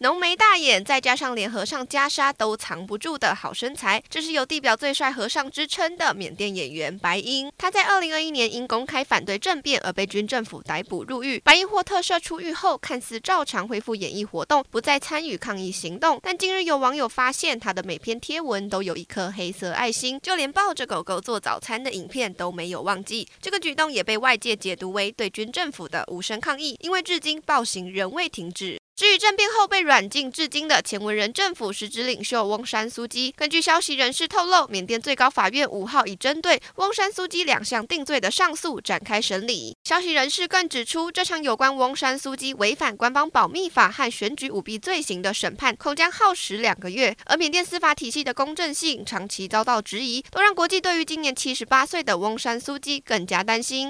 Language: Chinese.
浓眉大眼，再加上连和尚袈裟都藏不住的好身材，这是有地表最帅和尚之称的缅甸演员白英。他在二零二一年因公开反对政变而被军政府逮捕入狱。白英获特赦出狱后，看似照常恢复演艺活动，不再参与抗议行动。但近日有网友发现，他的每篇贴文都有一颗黑色爱心，就连抱着狗狗做早餐的影片都没有忘记。这个举动也被外界解读为对军政府的无声抗议，因为至今暴行仍未停止。至于政变后被软禁至今的前文人政府实质领袖翁山苏姬，根据消息人士透露，缅甸最高法院五号已针对翁山苏姬两项定罪的上诉展开审理。消息人士更指出，这场有关翁山苏姬违反官方保密法和选举舞弊罪行的审判恐将耗时两个月，而缅甸司法体系的公正性长期遭到质疑，都让国际对于今年七十八岁的翁山苏姬更加担心。